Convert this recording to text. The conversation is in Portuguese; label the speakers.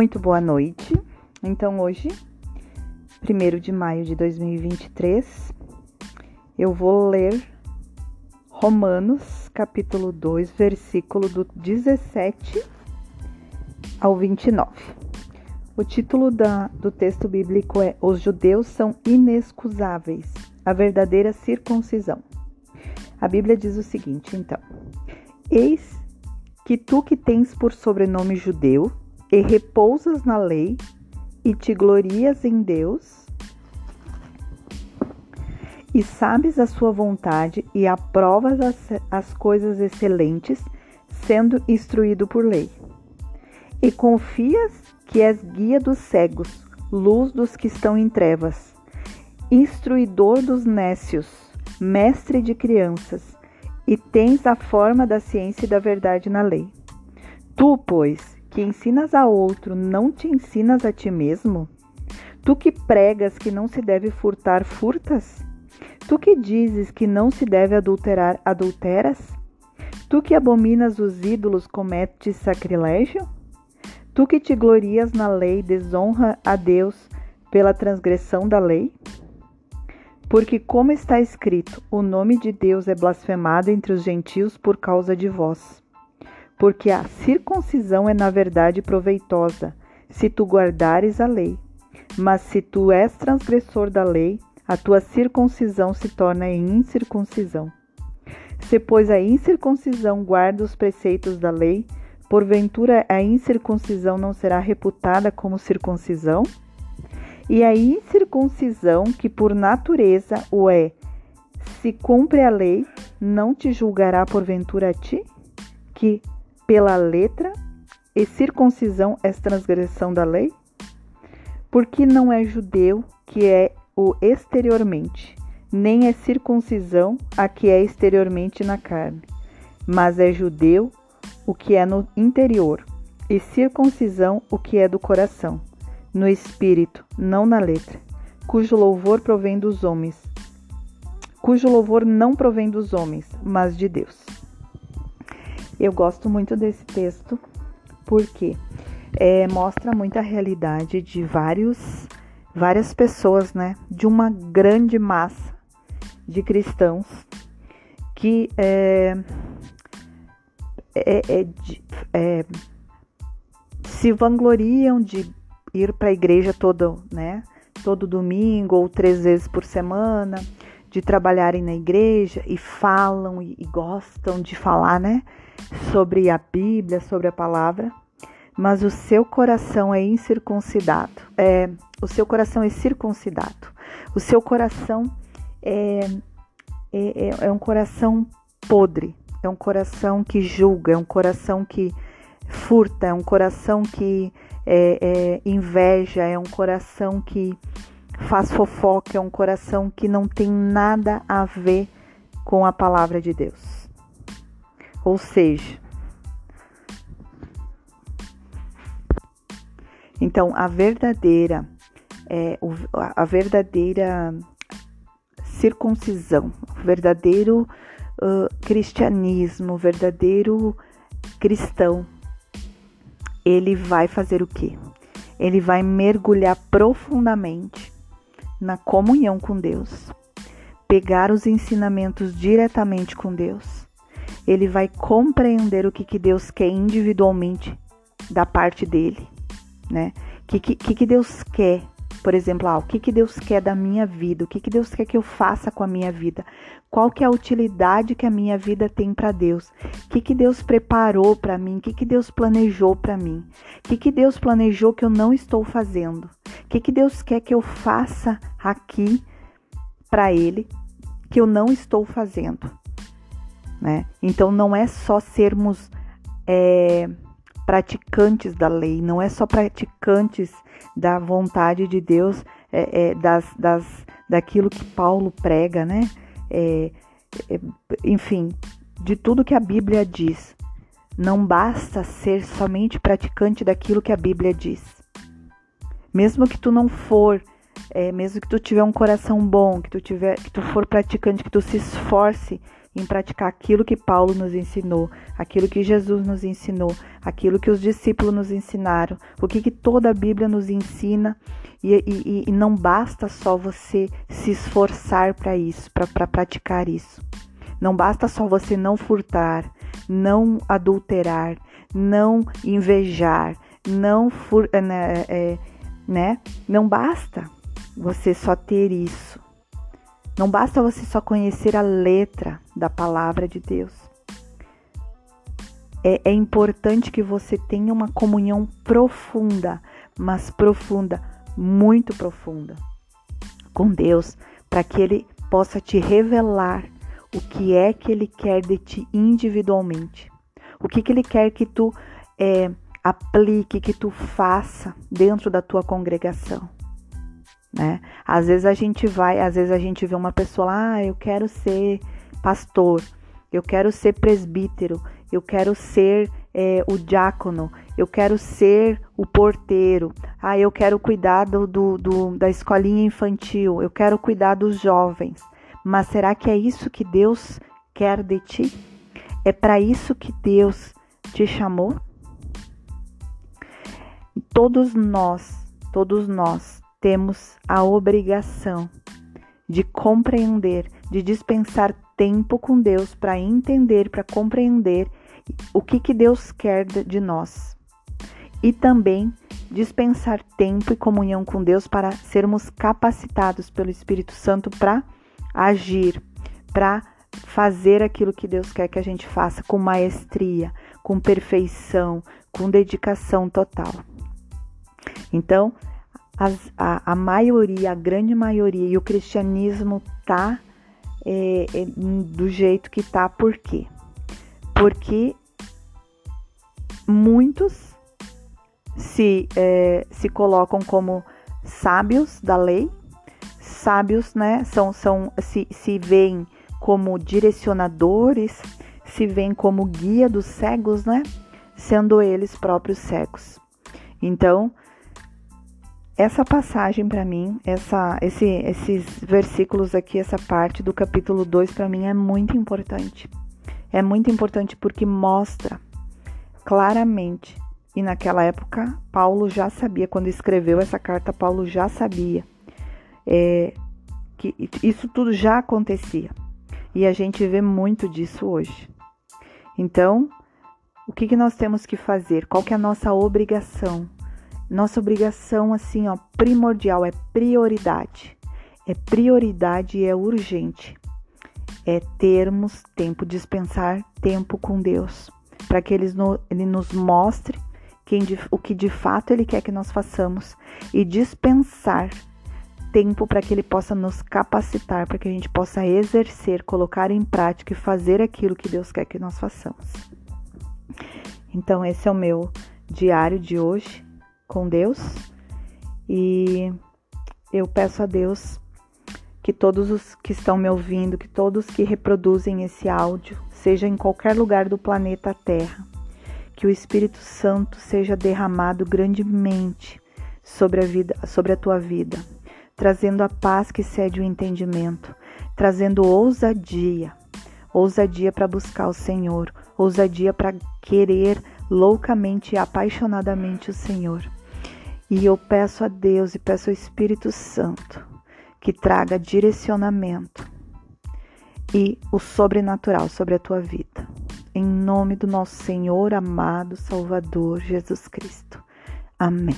Speaker 1: Muito boa noite. Então, hoje, 1 de maio de 2023, eu vou ler Romanos, capítulo 2, versículo do 17 ao 29. O título da, do texto bíblico é Os judeus são inexcusáveis, a verdadeira circuncisão. A Bíblia diz o seguinte, então: Eis que tu que tens por sobrenome judeu e repousas na lei e te glorias em Deus e sabes a sua vontade e aprovas as, as coisas excelentes, sendo instruído por lei. E confias que és guia dos cegos, luz dos que estão em trevas, instruidor dos nécios, mestre de crianças, e tens a forma da ciência e da verdade na lei. Tu, pois, que ensinas a outro, não te ensinas a ti mesmo? Tu que pregas que não se deve furtar, furtas? Tu que dizes que não se deve adulterar, adulteras? Tu que abominas os ídolos, cometes sacrilégio? Tu que te glorias na lei, desonra a Deus pela transgressão da lei? Porque, como está escrito, o nome de Deus é blasfemado entre os gentios por causa de vós. Porque a circuncisão é, na verdade, proveitosa, se tu guardares a lei. Mas se tu és transgressor da lei, a tua circuncisão se torna em incircuncisão. Se, pois, a incircuncisão guarda os preceitos da lei, porventura a incircuncisão não será reputada como circuncisão? E a incircuncisão, que por natureza o é, se cumpre a lei, não te julgará porventura a ti? Que pela letra e circuncisão és transgressão da lei? Porque não é judeu que é o exteriormente, nem é circuncisão a que é exteriormente na carne, mas é judeu o que é no interior, e circuncisão o que é do coração no espírito, não na letra, cujo louvor provém dos homens, cujo louvor não provém dos homens, mas de Deus. Eu gosto muito desse texto porque é, mostra muita realidade de vários, várias pessoas, né? De uma grande massa de cristãos que é, é, é, é se vangloriam de ir para a igreja todo, né, todo domingo ou três vezes por semana, de trabalharem na igreja e falam e, e gostam de falar, né, sobre a Bíblia, sobre a palavra, mas o seu coração é incircuncidado. É, o seu coração é circuncidado. O seu coração é, é, é, é um coração podre, é um coração que julga, é um coração que furta, é um coração que é, é, inveja, é um coração que faz fofoca, é um coração que não tem nada a ver com a palavra de Deus. Ou seja, então a verdadeira é, a verdadeira circuncisão, o verdadeiro uh, cristianismo, o verdadeiro cristão ele vai fazer o quê? Ele vai mergulhar profundamente na comunhão com Deus, pegar os ensinamentos diretamente com Deus. Ele vai compreender o que, que Deus quer individualmente da parte dele, né? O que, que, que Deus quer por exemplo, ah, o que, que Deus quer da minha vida? O que, que Deus quer que eu faça com a minha vida? Qual que é a utilidade que a minha vida tem para Deus? O que, que Deus preparou para mim? O que, que Deus planejou para mim? O que, que Deus planejou que eu não estou fazendo? O que, que Deus quer que eu faça aqui para Ele que eu não estou fazendo? Né? Então não é só sermos é, praticantes da lei, não é só praticantes da vontade de Deus, é, é, das, das, daquilo que Paulo prega, né? É, é, enfim, de tudo que a Bíblia diz. Não basta ser somente praticante daquilo que a Bíblia diz. Mesmo que tu não for, é, mesmo que tu tiver um coração bom, que tu tiver, que tu for praticante, que tu se esforce em praticar aquilo que Paulo nos ensinou, aquilo que Jesus nos ensinou, aquilo que os discípulos nos ensinaram, o que, que toda a Bíblia nos ensina. E, e, e não basta só você se esforçar para isso, para pra praticar isso. Não basta só você não furtar, não adulterar, não invejar, não fur, né, é, né? Não basta você só ter isso. Não basta você só conhecer a letra da palavra de Deus. É, é importante que você tenha uma comunhão profunda, mas profunda, muito profunda, com Deus, para que Ele possa te revelar o que é que Ele quer de ti individualmente, o que, que Ele quer que tu é, aplique, que tu faça dentro da tua congregação né? Às vezes a gente vai, às vezes a gente vê uma pessoa lá, ah, eu quero ser pastor, eu quero ser presbítero, eu quero ser é, o diácono, eu quero ser o porteiro, ah, eu quero cuidar do, do, do, da escolinha infantil, eu quero cuidar dos jovens. Mas será que é isso que Deus quer de ti? É para isso que Deus te chamou? Todos nós, todos nós temos a obrigação de compreender, de dispensar tempo com Deus para entender, para compreender o que, que Deus quer de nós. E também dispensar tempo e comunhão com Deus para sermos capacitados pelo Espírito Santo para agir, para fazer aquilo que Deus quer que a gente faça com maestria, com perfeição, com dedicação total. Então, as, a, a maioria, a grande maioria, e o cristianismo tá é, é, do jeito que tá, por quê? Porque muitos se, é, se colocam como sábios da lei, sábios, né? São, são, se, se veem como direcionadores, se veem como guia dos cegos, né? Sendo eles próprios cegos. Então, essa passagem para mim, essa, esse, esses versículos aqui, essa parte do capítulo 2 para mim é muito importante. É muito importante porque mostra claramente, e naquela época Paulo já sabia, quando escreveu essa carta, Paulo já sabia é, que isso tudo já acontecia. E a gente vê muito disso hoje. Então, o que, que nós temos que fazer? Qual que é a nossa obrigação? Nossa obrigação, assim, ó, primordial, é prioridade. É prioridade e é urgente. É termos tempo, dispensar tempo com Deus, para que ele, no, ele nos mostre quem, o que de fato Ele quer que nós façamos e dispensar tempo para que Ele possa nos capacitar, para que a gente possa exercer, colocar em prática e fazer aquilo que Deus quer que nós façamos. Então, esse é o meu diário de hoje com Deus e eu peço a Deus que todos os que estão me ouvindo, que todos que reproduzem esse áudio, seja em qualquer lugar do planeta Terra, que o Espírito Santo seja derramado grandemente sobre a vida, sobre a tua vida, trazendo a paz que cede o entendimento, trazendo ousadia, ousadia para buscar o Senhor, ousadia para querer loucamente e apaixonadamente o Senhor. E eu peço a Deus e peço ao Espírito Santo que traga direcionamento e o sobrenatural sobre a tua vida. Em nome do nosso Senhor amado Salvador Jesus Cristo. Amém.